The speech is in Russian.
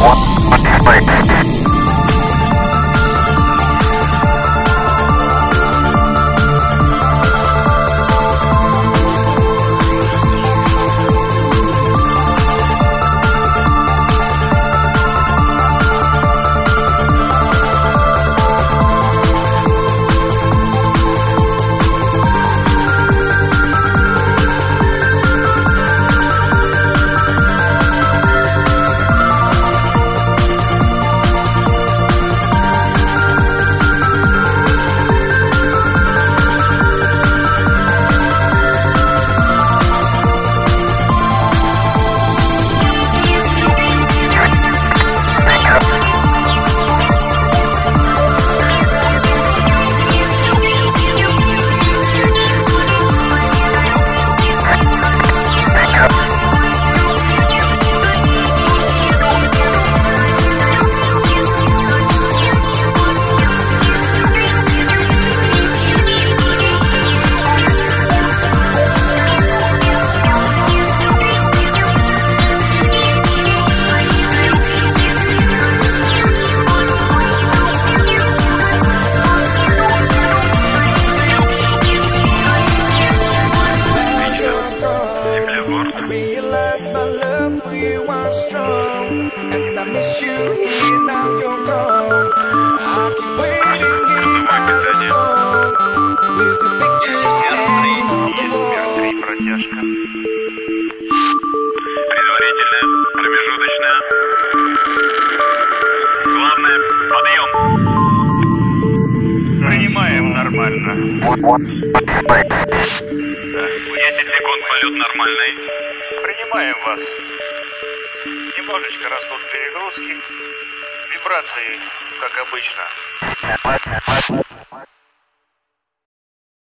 One six. Are strong, and I miss you here. Now you're gone. I keep waiting here by the phone with your pictures hanging on the wall. Предварительная, промежуточная. Главное, подъем. Принимаем нормально. Да. 10 секунд полет нормальный. Принимаем вас. Немножечко растут перегрузки. Вибрации, как обычно.